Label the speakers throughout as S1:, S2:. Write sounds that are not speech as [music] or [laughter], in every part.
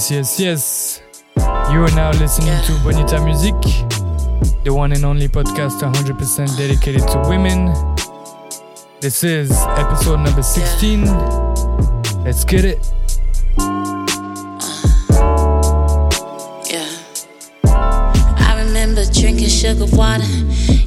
S1: Yes, yes, yes. You are now listening yeah. to Bonita Music, the one and only podcast 100% dedicated to women. This is episode number 16. Yeah. Let's get it.
S2: yeah. I remember drinking sugar water,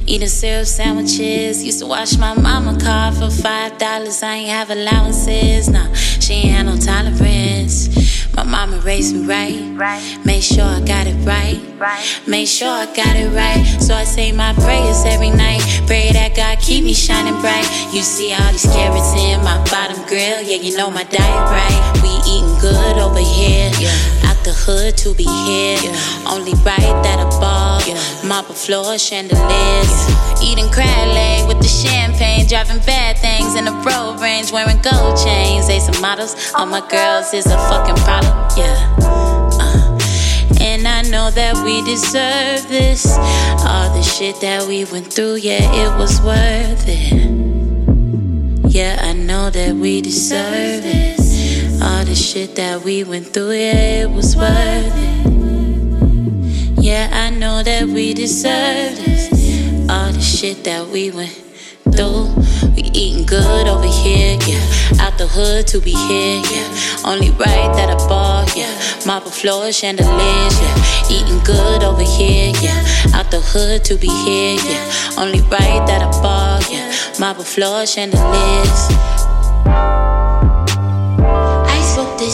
S2: eating syrup sandwiches. Used to wash my mama car for five dollars. I ain't have allowances. Nah, she ain't had no tolerance. My mama raised me right. Made sure I got it right. right. Made sure I got it right. So I say my prayers every night. Pray that God keep me shining bright. You see all these carrots in my bottom grill. Yeah, you know my diet right. Eating good over here. Yeah. Out the hood to be here. Yeah. Only right that I ball. Yeah. Mop a floor, chandeliers. Eating crab leg with the champagne. Driving bad things in the road range. Wearing gold chains. They some models. All my girls is a fucking problem yeah. Uh, and I know that we deserve this. All the shit that we went through, yeah, it was worth it. Yeah, I know that we deserve it. All the shit that we went through, yeah, it was worth it. Yeah, I know that we deserve this. All the shit that we went through. We eating good over here, yeah. Out the hood to be here, yeah. Only right that I bought, yeah. Marble floors, chandeliers, yeah. Eating good over here, yeah. Out the hood to be here, yeah. Only right that I ball, yeah. Marble floors, chandeliers.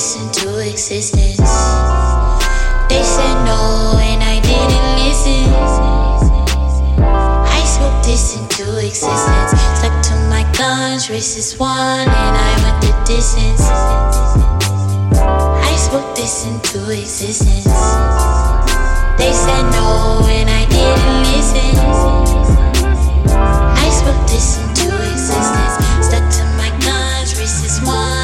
S2: This into existence. They said no, and I didn't listen I spoke this into existence. Stuck to my guns, racist one, and I went the distance. I spoke this into existence. They said no, and I didn't listen. I spoke this into existence. Stuck to my guns, racist one,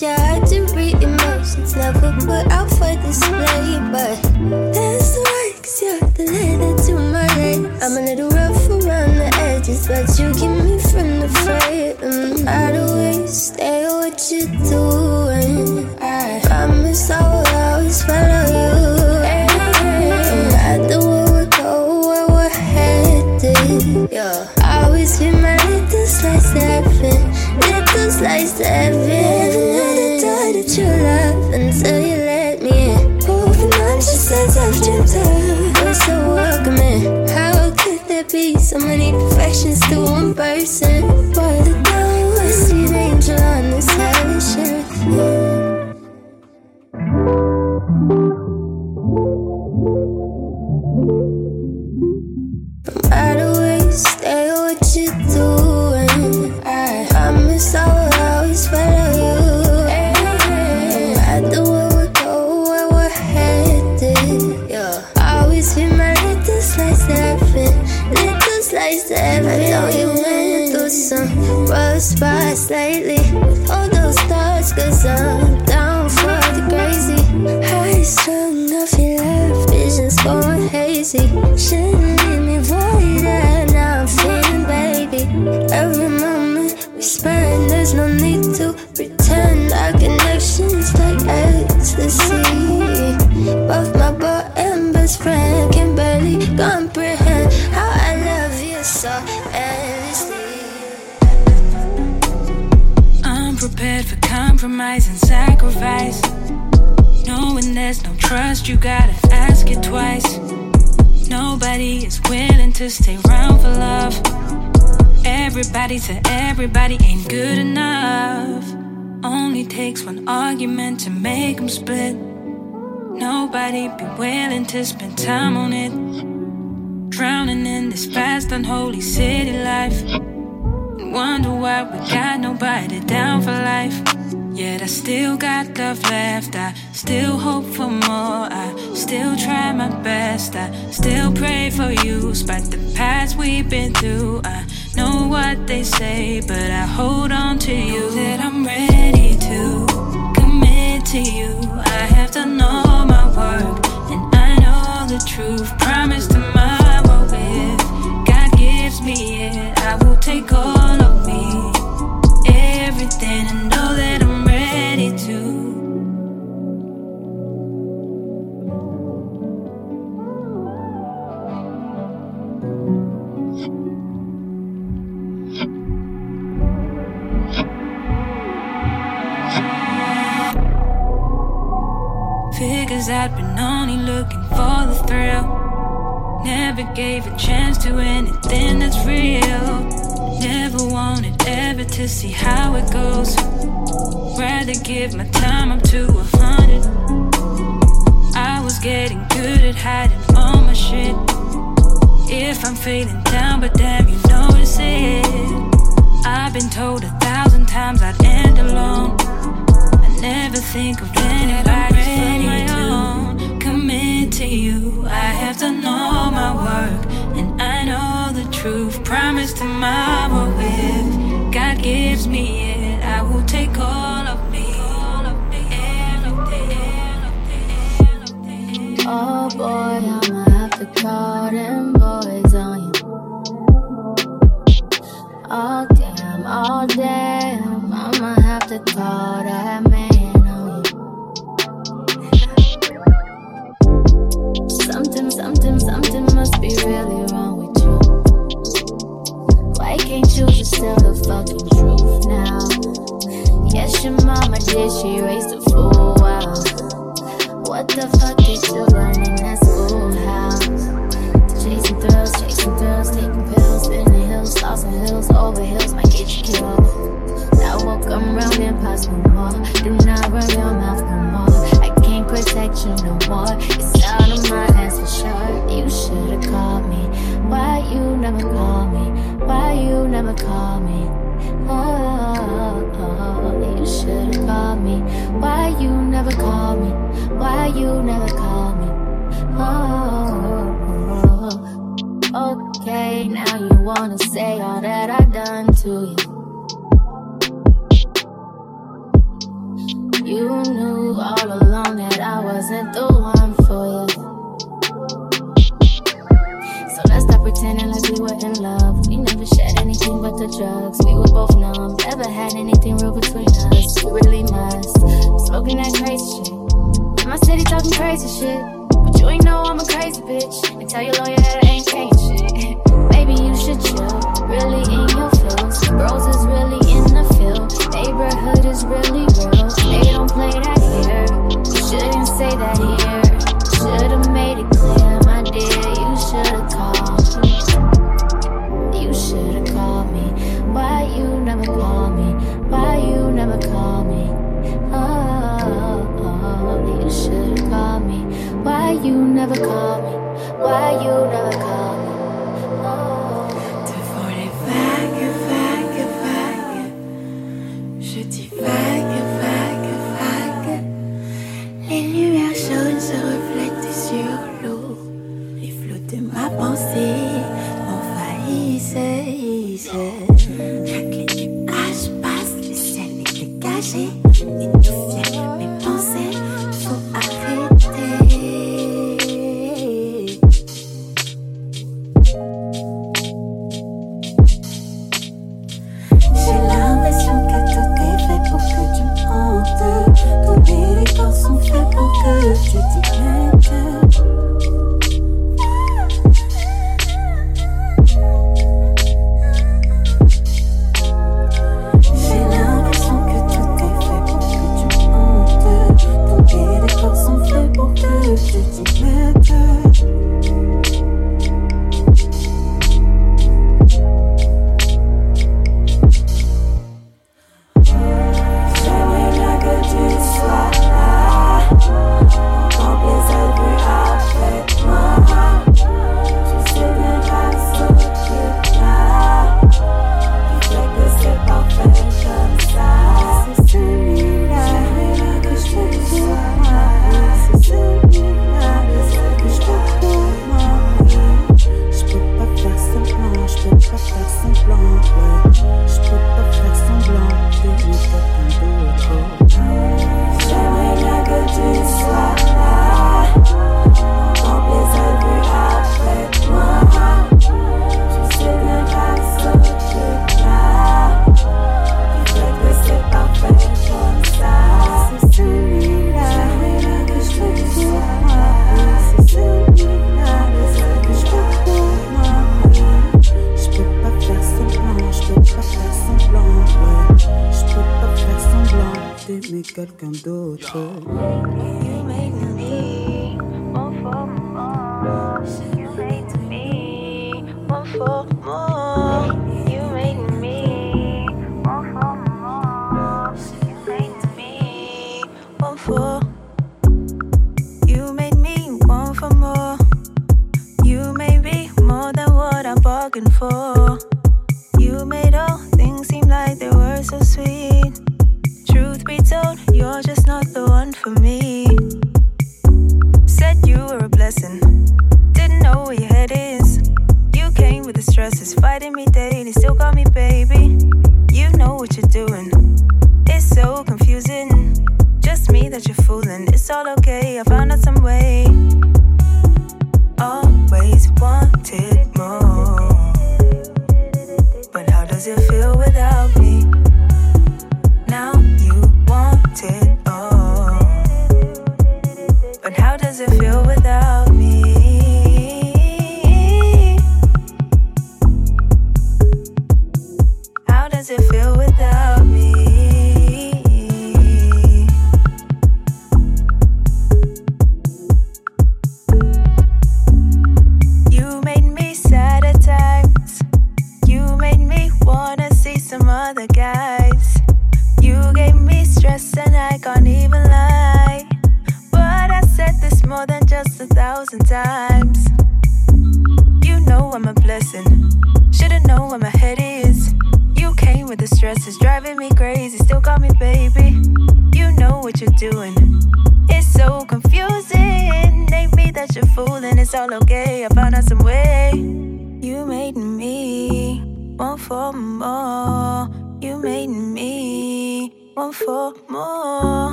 S2: had
S3: to read emotions, never put out for display, but. that's the way 'cause you're the leather to my leather. I'm a little rough around the edges, but you keep me from the fray. Mm, out of way, stay what you're doing. I promise I will always follow you. No matter where we go, where we're headed. Yeah, always be my little slice of heaven, little slice of heaven. Be so many perfections to one person. Boy, the devil I an angel on this hellish cause I'm down for the crazy. Visions going hazy. Shouldn't leave me now I'm baby. Every moment we spend, there's no need to pretend our connections like ecstasy.
S4: Compromise and sacrifice. Knowing there's no trust, you gotta ask it twice. Nobody is willing to stay around for love. Everybody to everybody ain't good enough. Only takes one argument to make them split. Nobody be willing to spend time on it. Drowning in this fast, unholy city life. Wonder why we got nobody down for life. Yet I still got love left. I still hope for more. I still try my best. I still pray for you. Despite the past we've been through, I know what they say, but I hold on to you. That I'm ready to commit to you. I have done all my work, and I know the truth. Promise tomorrow if God gives me it, I will take all Cause I'd been only looking for the thrill. Never gave a chance to anything that's real. Never wanted ever to see how it goes. Rather give my time up to a hundred. I was getting good at hiding all my shit. If I'm feeling down, but damn, you notice it. I've been told a thousand times I'd end alone. I never think of anybody to you, I have to know my work, and I know the truth. Promise tomorrow, if God gives me it, I will take all of me.
S5: Oh boy, I'ma have to call them boys on you. Oh damn, oh damn, I'ma have to call that Something, something, something must be really wrong with you. Why can't you just tell the fucking truth now? Yes, your mama did, she raised a fool. Wow. What the fuck did you learn in that schoolhouse? Chasing thrills, chasing thrills, taking pills, spinning hills, tossing hills, over hills, might get you killed. I won't come round and pass no more. Do not run your mouth no more. Protect you no more. It's out of my hands for sure. You should've called me. Why you never call me? Why you never call me? Oh, oh, you should've called me. Why you never call me? Why you never call me? Oh, okay, now you wanna say all that I done to you. You knew all along that I wasn't the one for you. So let's stop pretending like we were in love. We never shared anything but the drugs. We were both numb, never had anything real between us. We really must. Smoking that crazy shit. In my city talking crazy shit. But you ain't know I'm a crazy bitch. And tell your lawyer that I ain't changed shit. [laughs] Maybe you should chill. Really in your feels. Bros is really. Neighborhood is really real. They don't play that here. Shouldn't say that here. Should've made it clear, my dear. You should've called. You should've called me. Why you never call me? Why you never call me? Oh, oh, you should've called me. Why you never call me? Why you never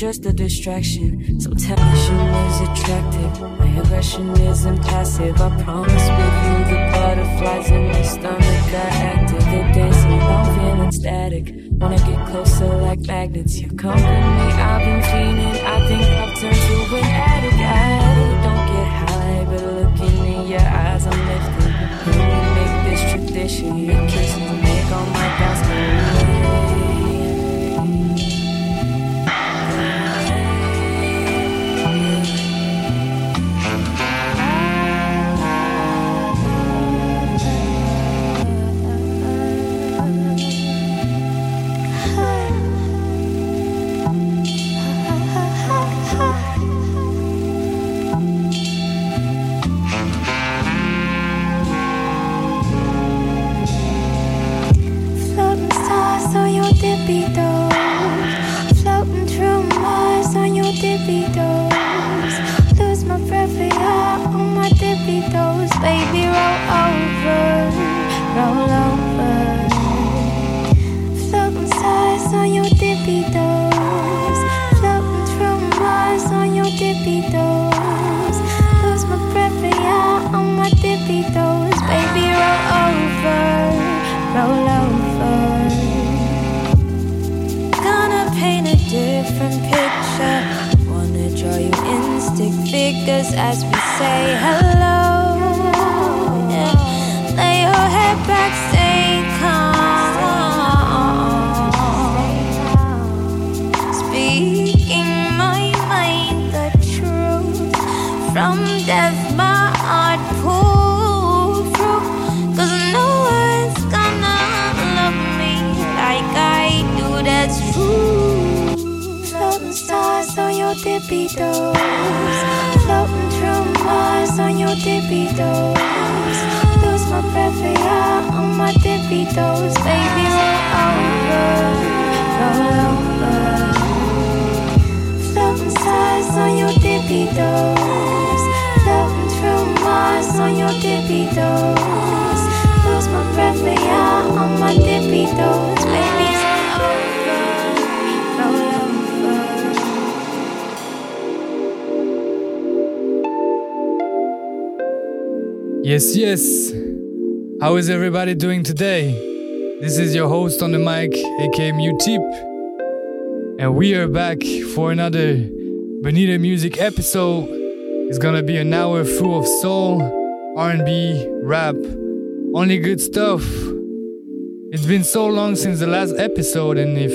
S6: just a distraction. So tension is
S7: attractive, my aggression is impassive. I promise with you, the butterflies in my stomach got active. They're dancing, I'm feeling static. Wanna get closer like magnets. You come with me, I've been feeling. I think I've turned to an addict. I don't get high, but looking in your eyes, I'm lifting. Can we make this tradition? Your kisses make all my doubts
S5: say hello. Lay your head back, stay calm. Speaking my mind, the truth. From death, my heart no one's gonna love me like I do, that's true. Stars on your. Floating through Mars on your tippy toes. Lose my breath for ya on my tippy toes. Baby, it's over. Roll over. Floating stars on your tippy toes. Floating through Mars on your tippy
S1: Yes, yes. How is everybody doing today? This is your host on the mic, aka Mutip. And we are back for another Bonita Music episode. It's gonna be an hour full of soul, R&B, rap, only good stuff. It's been so long since the last episode, and if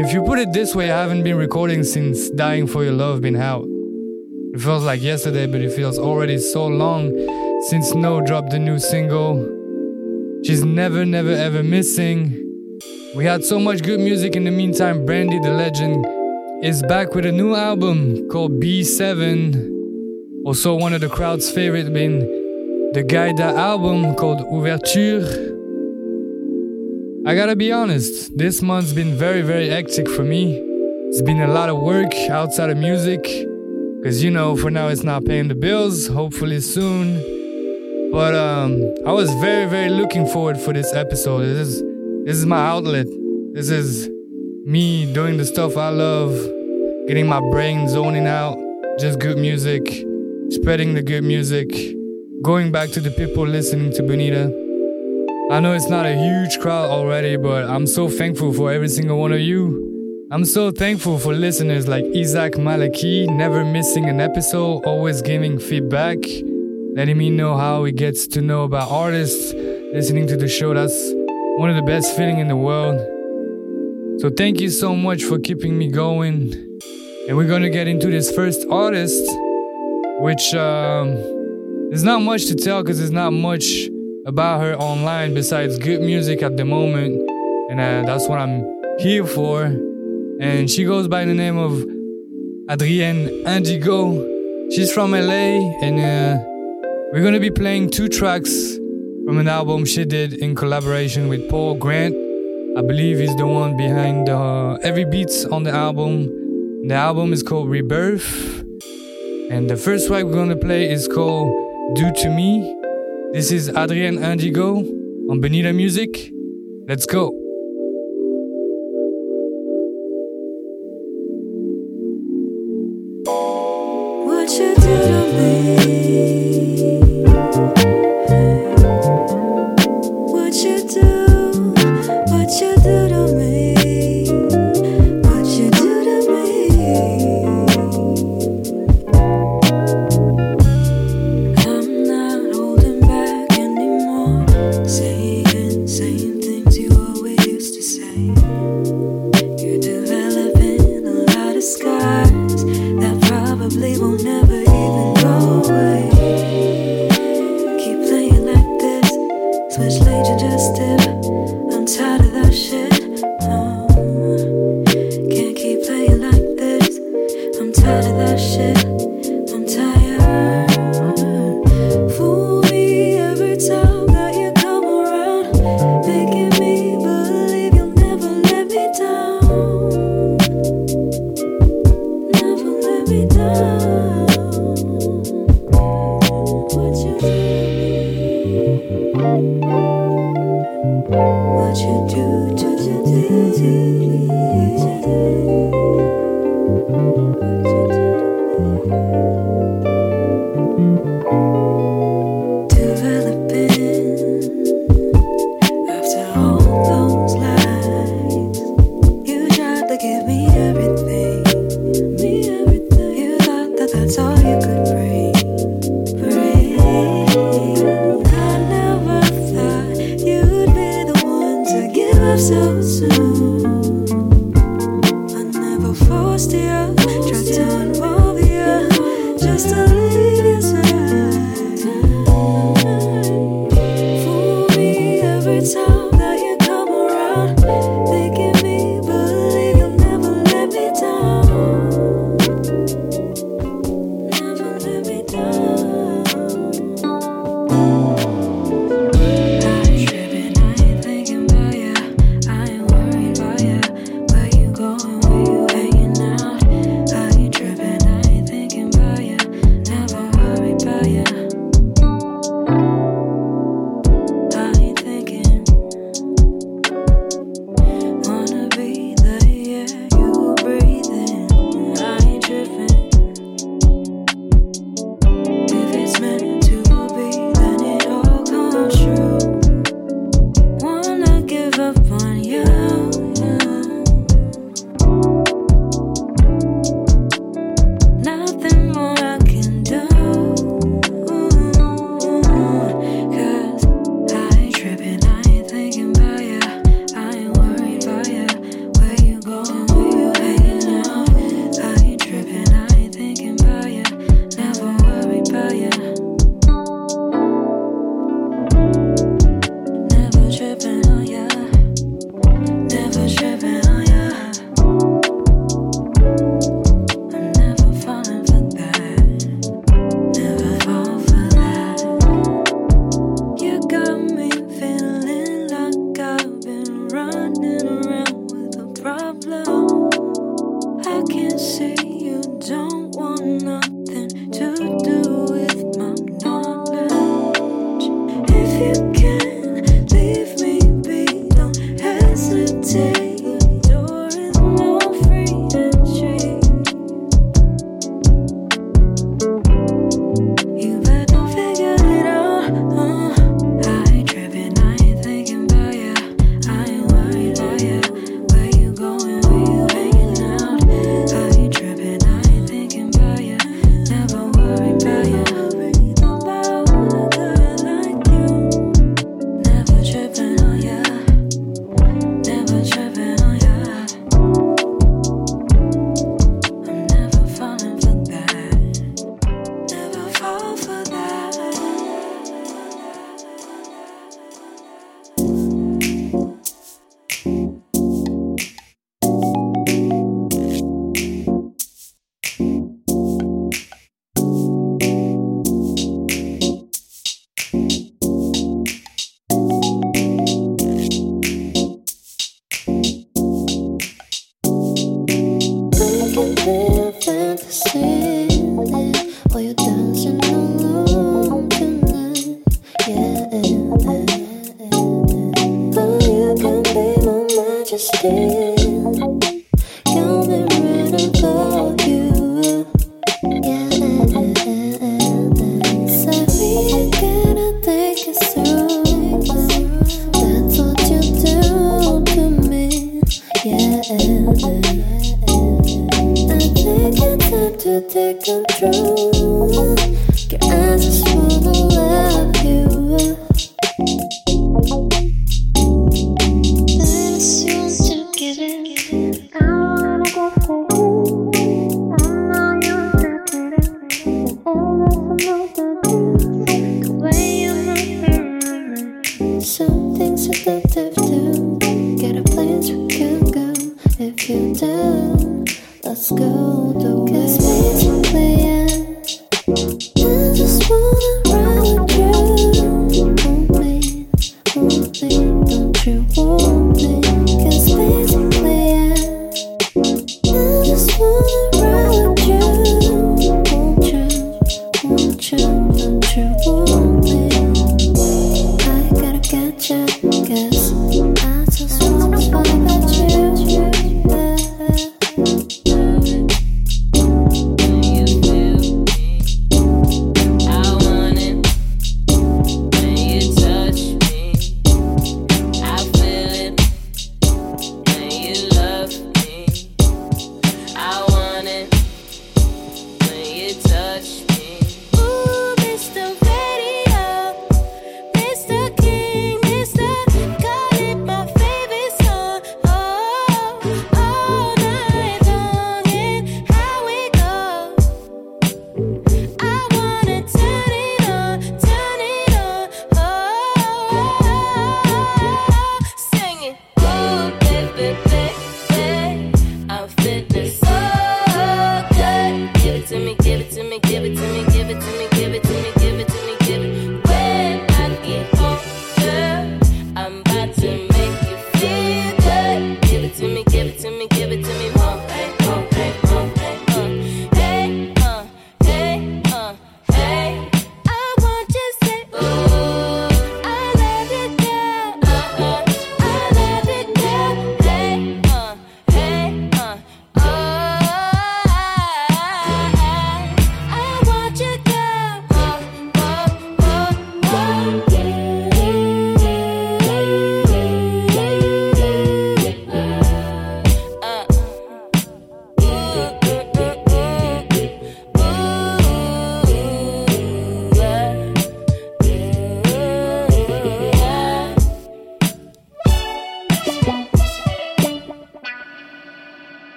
S1: if you put it this way, I haven't been recording since Dying for Your Love been out. It feels like yesterday, but it feels already so long since No dropped the new single. She's never, never, ever missing. We had so much good music in the meantime. Brandy the Legend is back with a new album called B7. Also, one of the crowd's favorite being the Gaida album called Ouverture. I gotta be honest, this month's been very, very hectic for me. It's been a lot of work outside of music. Cause you know, for now it's not paying the bills. Hopefully soon. But um, I was very, very looking forward for this episode. This is this is my outlet. This is me doing the stuff I love, getting my brain zoning out, just good music, spreading the good music, going back to the people listening to Bonita. I know it's not a huge crowd already, but I'm so thankful for every single one of you. I'm so thankful for listeners like Isaac Malaki, never missing an episode, always giving feedback, letting me know how he gets to know about artists, listening to the show. That's one of the best feeling in the world. So thank you so much for keeping me going. And we're gonna get into this first artist, which um, there's not much to tell because there's not much about her online besides good music at the moment, and uh, that's what I'm here for. And she goes by the name of Adrienne Indigo. She's from LA, and uh, we're gonna be playing two tracks from an album she did in collaboration with Paul Grant. I believe he's the one behind uh, every beats on the album. The album is called Rebirth, and the first track we're gonna play is called "Do to Me." This is Adrienne Indigo on Bonita Music. Let's go.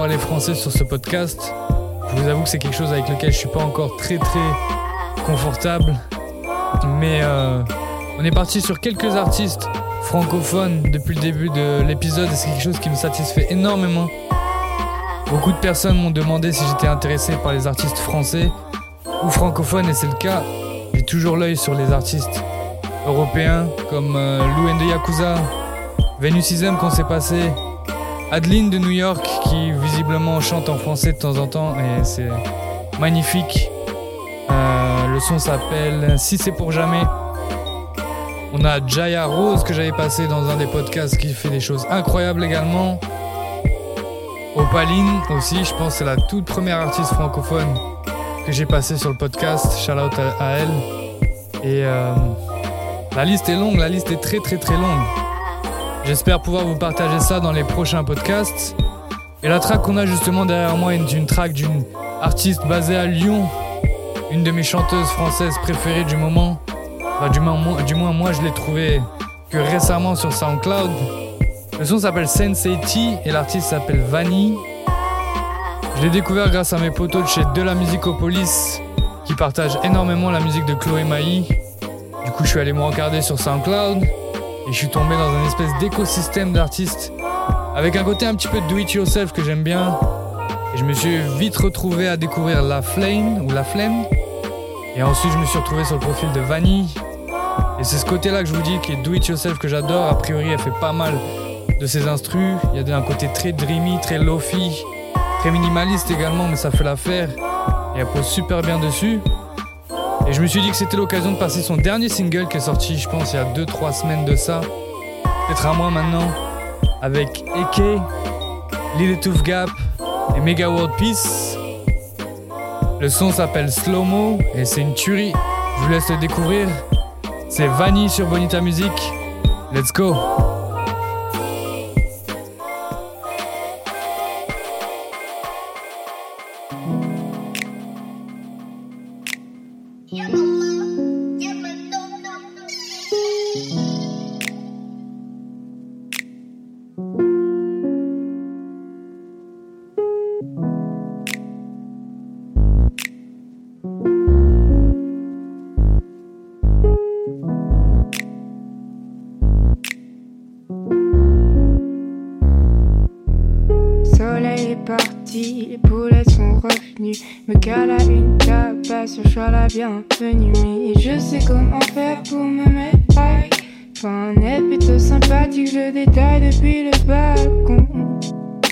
S1: Parlé français sur ce podcast. Je vous avoue que c'est quelque chose avec lequel je suis pas encore très très confortable. Mais euh, on est parti sur quelques artistes francophones depuis le début de l'épisode et c'est quelque chose qui me satisfait énormément. Beaucoup de personnes m'ont demandé si j'étais intéressé par les artistes français ou francophones et c'est le cas. J'ai toujours l'œil sur les artistes européens comme euh, Lou Yakuza, Venusism qu'on s'est passé, Adeline de New York qui visiblement chante en français de temps en temps et c'est magnifique. Euh, le son s'appelle Si c'est pour jamais. On a Jaya Rose que j'avais passé dans un des podcasts qui fait des choses incroyables également. Opaline aussi, je pense c'est la toute première artiste francophone que j'ai passée sur le podcast. Shout out à, à elle. Et euh, la liste est longue, la liste est très très très longue. J'espère pouvoir vous partager ça dans les prochains podcasts. Et la track qu'on a justement derrière moi est une track d'une artiste basée à Lyon, une de mes chanteuses françaises préférées du moment. Enfin, du, moins, moi- du moins, moi je l'ai trouvée que récemment sur SoundCloud. Le son s'appelle Sensei et l'artiste s'appelle Vanny. Je l'ai découvert grâce à mes potos de chez De la Musicopolis qui partagent énormément la musique de Chloé Maï. Du coup, je suis allé me regarder sur SoundCloud et je suis tombé dans un espèce d'écosystème d'artistes avec un côté un petit peu do it yourself que j'aime bien. Et je me suis vite retrouvé à découvrir La Flame ou La Flemme. Et ensuite, je me suis retrouvé sur le profil de Vanny. Et c'est ce côté-là que je vous dis qui est do it yourself que j'adore. A priori, elle fait pas mal de ses instrus. Il y a un côté très dreamy, très lofi, très minimaliste également, mais ça fait l'affaire. Et elle pose super bien dessus. Et je me suis dit que c'était l'occasion de passer son dernier single qui est sorti, je pense, il y a 2-3 semaines de ça. Peut-être un mois maintenant. Avec Eke, Lil Tooth Gap et Mega World Peace. Le son s'appelle Slow Mo et c'est une tuerie. Je vous laisse le découvrir. C'est Vanny sur Bonita Music. Let's go!
S8: bienvenue, mais je sais comment faire pour me mettre à Enfin, est plutôt sympathique, je détaille depuis le balcon.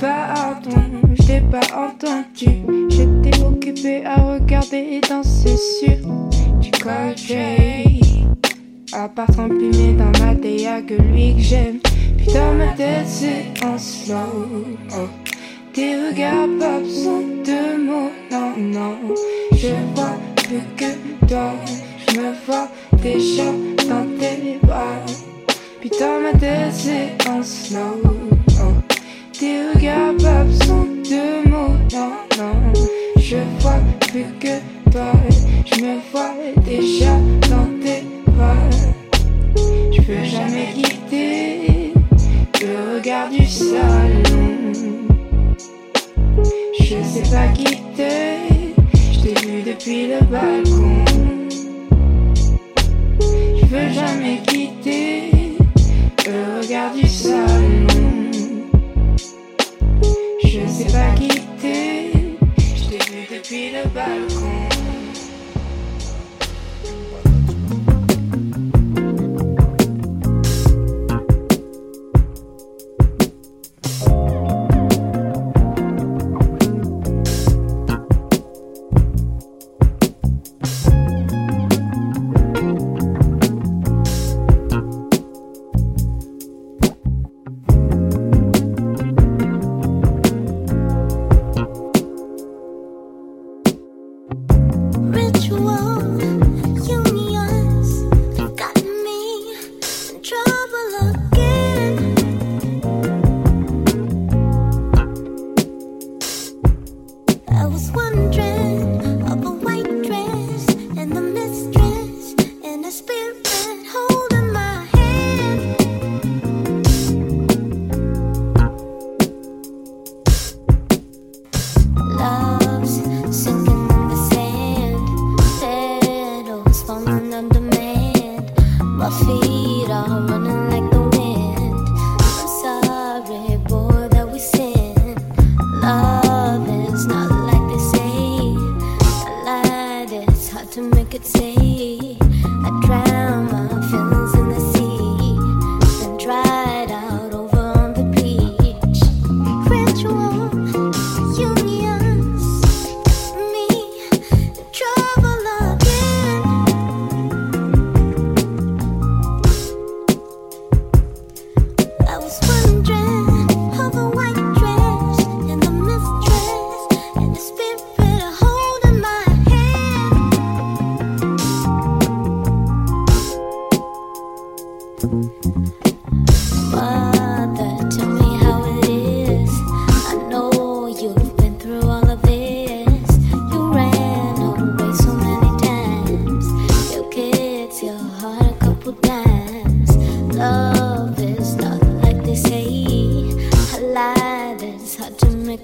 S8: Pardon, je t'ai pas entendu. J'étais occupé à regarder et danser sur du cochet. À part trempiner dans ma théa que lui que j'aime. Putain, ma tête c'est en slow. Tes regards pop sont de mots, non, non. Je vois plus que toi. Je me vois déjà dans tes bras. Puis dans ma tête, c'est Tes regards pas besoin de mots, non, non. Je vois plus que toi. Je me vois déjà dans tes bras. Je peux jamais quitter le regard du salon. Je sais pas quitter depuis le balcon. Je veux jamais quitter le regard du salon. Je sais pas quitter, je t'ai vu depuis le balcon.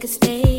S5: could stay.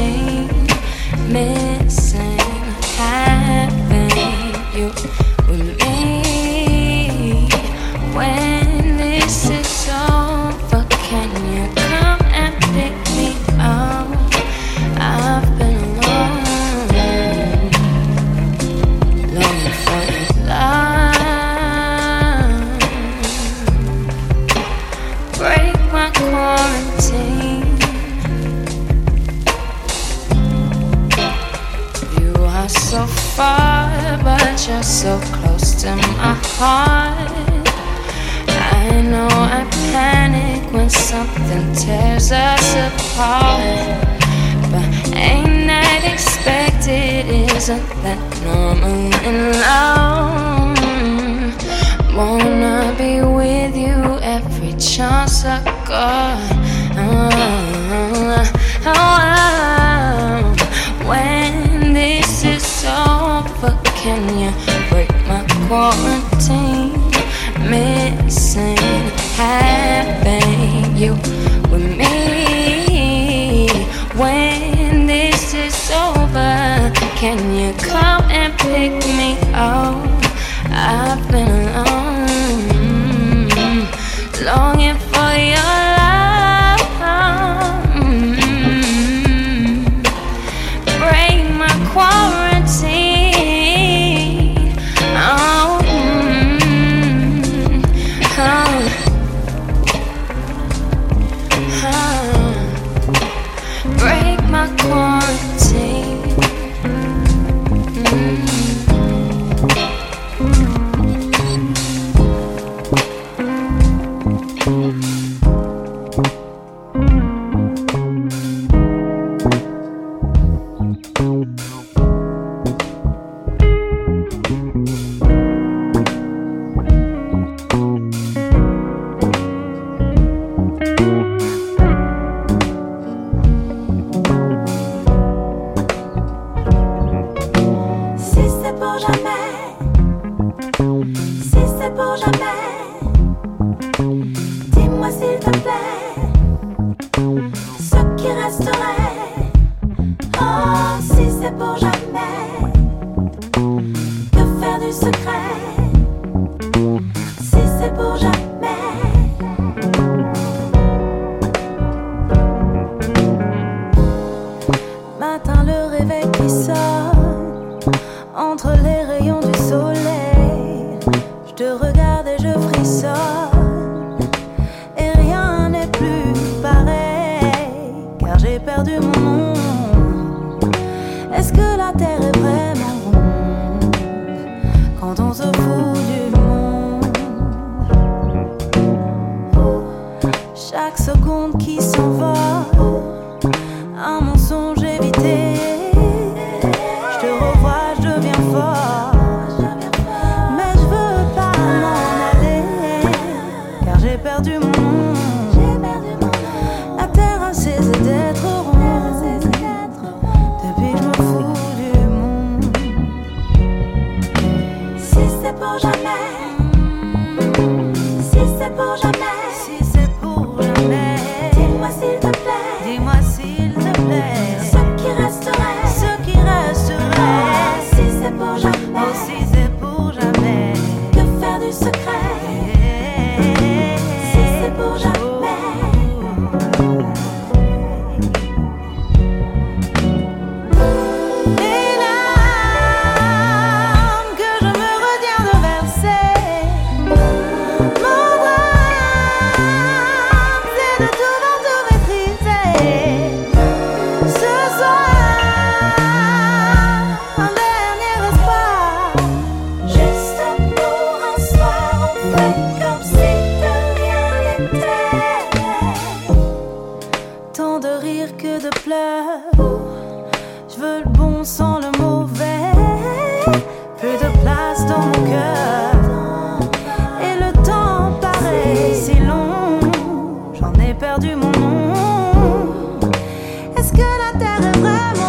S5: say
S4: si c'est pour jamais. Dis-moi s'il te plaît, ce qui resterait. Est-ce que la terre est vraiment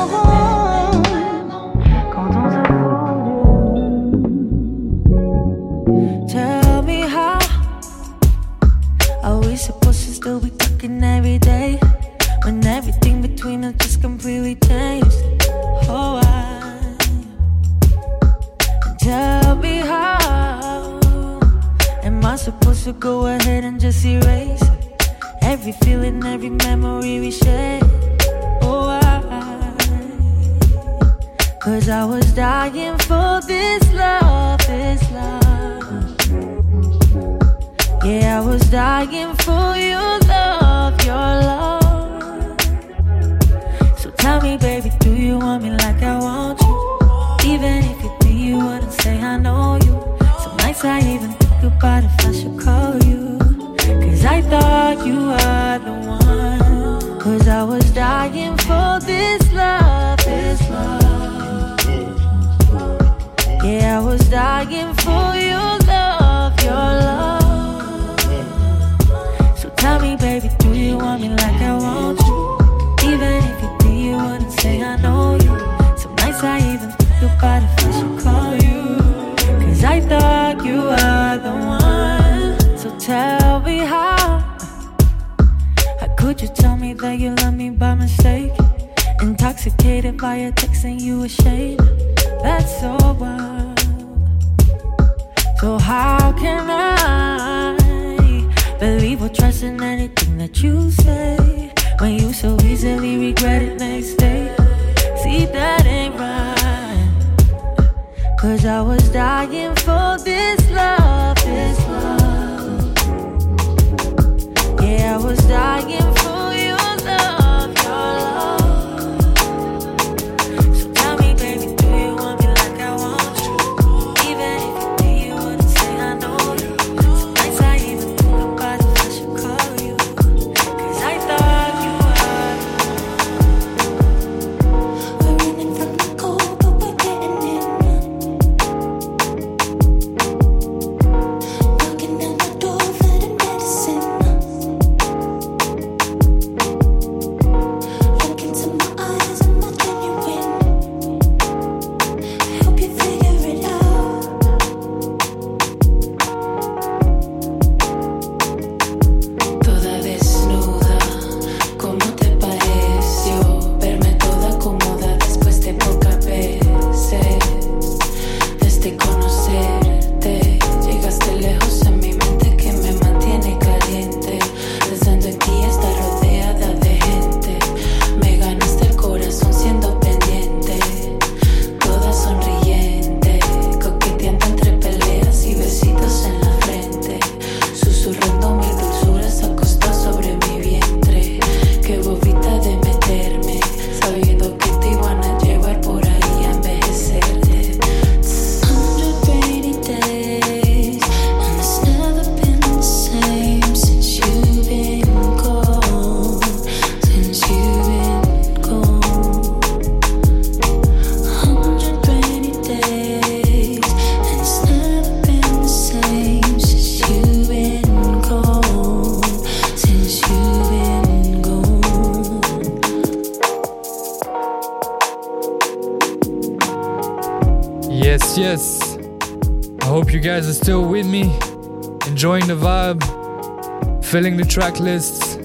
S1: track lists.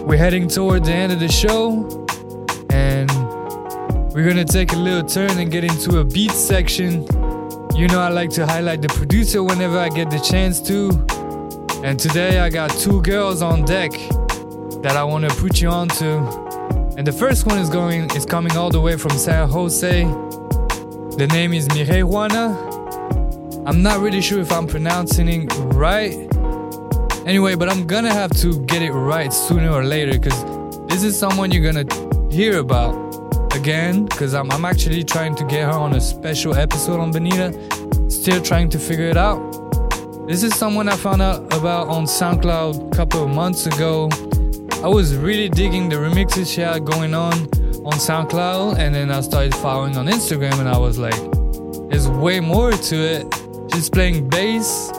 S1: We're heading toward the end of the show, and we're gonna take a little turn and get into a beat section. You know, I like to highlight the producer whenever I get the chance to. And today I got two girls on deck that I wanna put you on to. And the first one is going is coming all the way from San Jose. The name is Mirejuana. I'm not really sure if I'm pronouncing it right. Anyway, but I'm gonna have to get it right sooner or later because this is someone you're gonna hear about again because I'm, I'm actually trying to get her on a special episode on Bonita. Still trying to figure it out. This is someone I found out about on SoundCloud a couple of months ago. I was really digging the remixes she had going on on SoundCloud, and then I started following on Instagram, and I was like, there's way more to it. She's playing bass,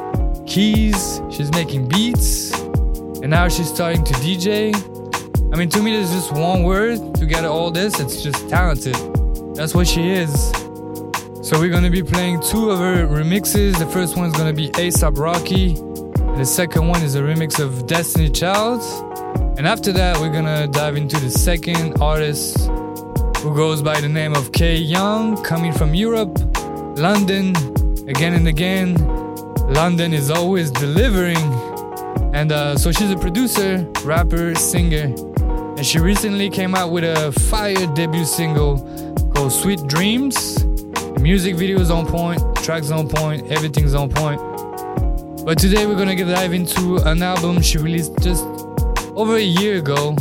S1: keys, she's making beats, and now she's starting to DJ. I mean, to me, there's just one word to get all this it's just talented. That's what she is. So, we're gonna be playing two of her remixes. The first one's gonna be ASAP Rocky, the second one is a remix of Destiny Child. And after that, we're gonna dive into the second artist who goes by the name of Kay Young, coming from Europe, London, again and again. London is always delivering. And uh, so she's a producer, rapper, singer. And she recently came out with a fire debut single called Sweet Dreams. The music video is on point, track's on point, everything's on point. But today we're gonna dive into an album she released just over a year ago.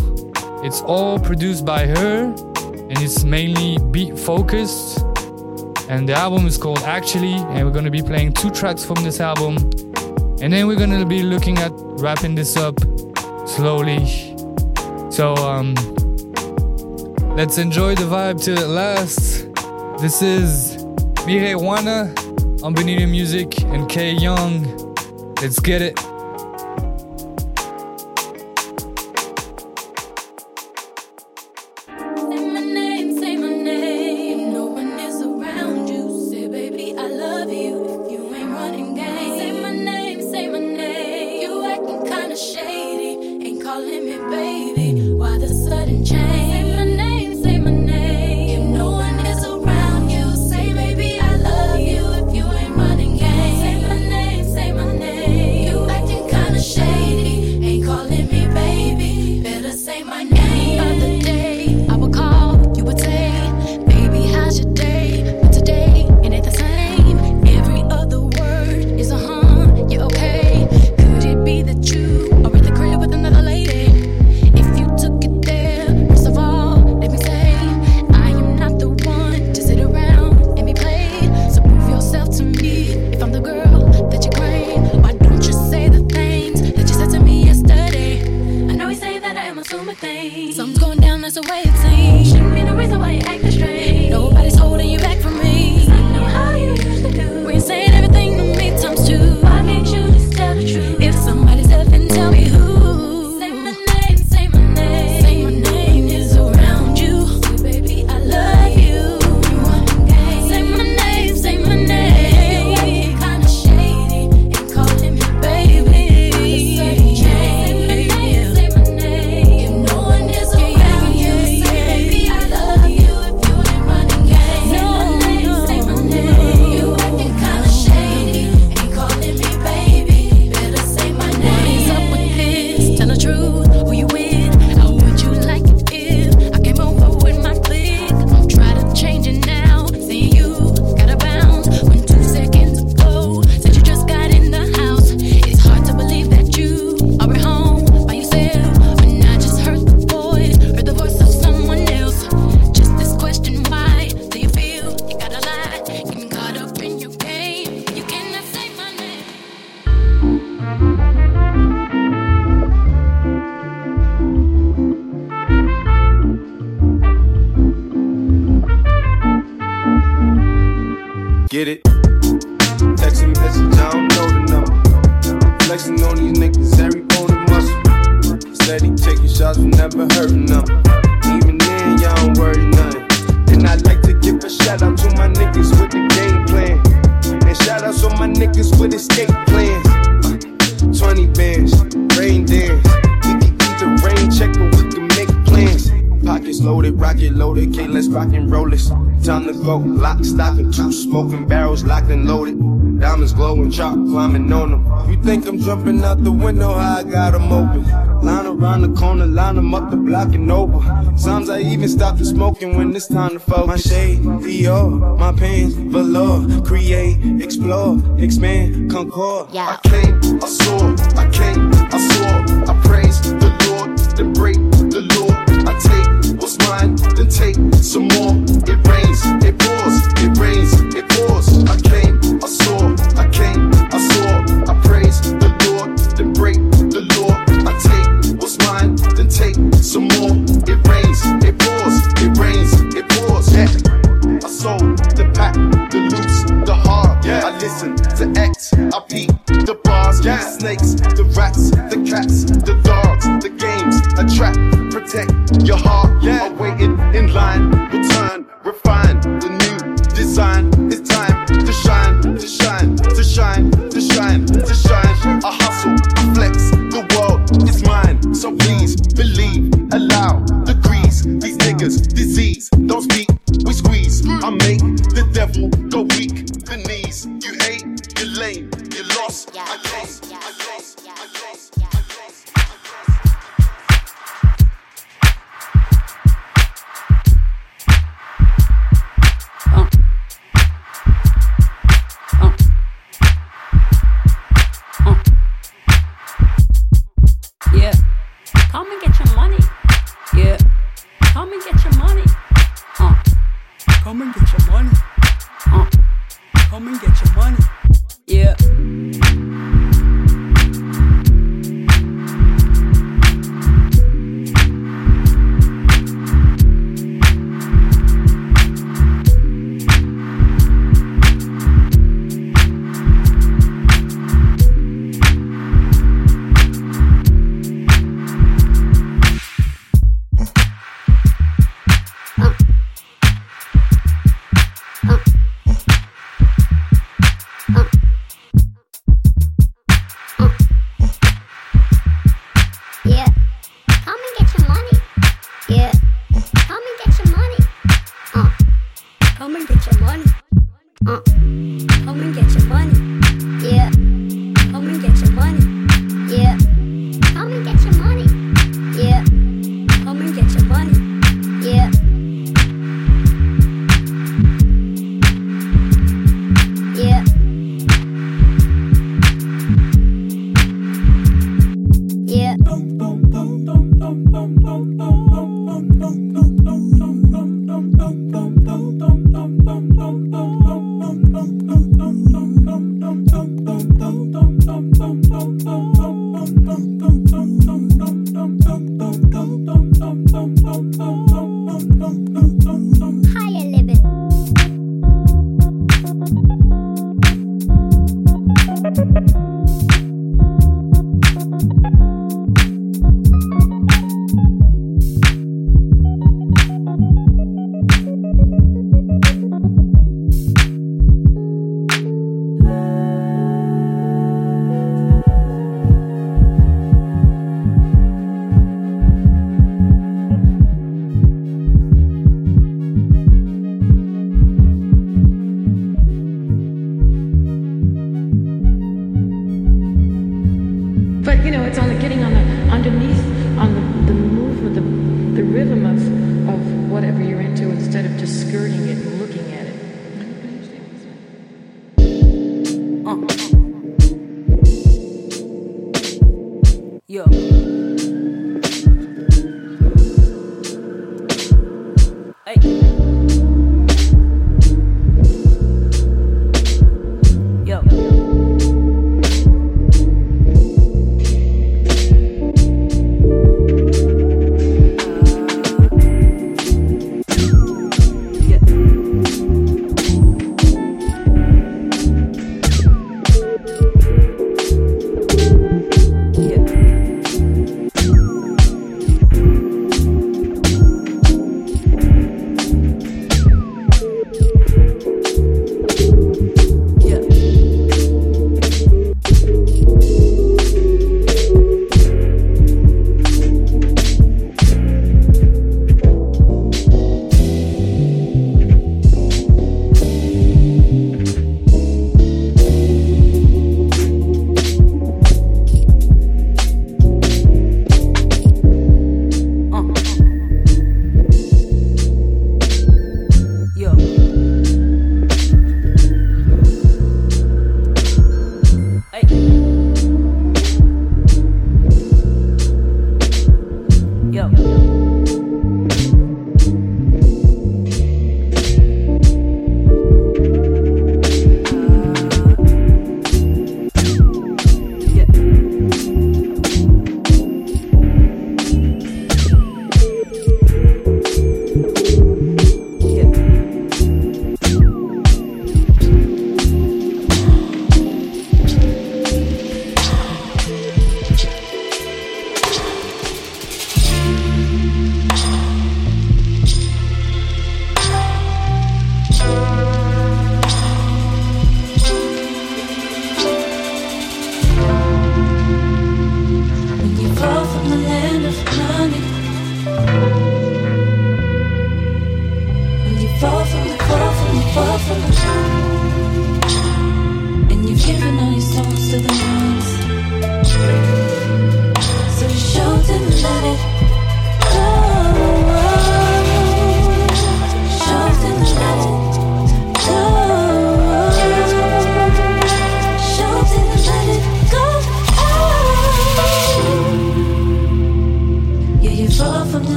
S1: It's all produced by her and it's mainly beat focused and the album is called Actually, and we're gonna be playing two tracks from this album, and then we're gonna be looking at wrapping this up slowly. So um, let's enjoy the vibe till it lasts. This is Mirewana on Bonita Music and K Young. Let's get it.
S9: jumping out the window, I got them open. Line around the corner, line them up the block and over. Sometimes I even stop the smoking when it's time to focus. My shade, V R. my pants, velour. Create, explore, expand, concord.
S2: Yeah.
S9: I came, I saw, I came, I saw.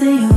S4: Be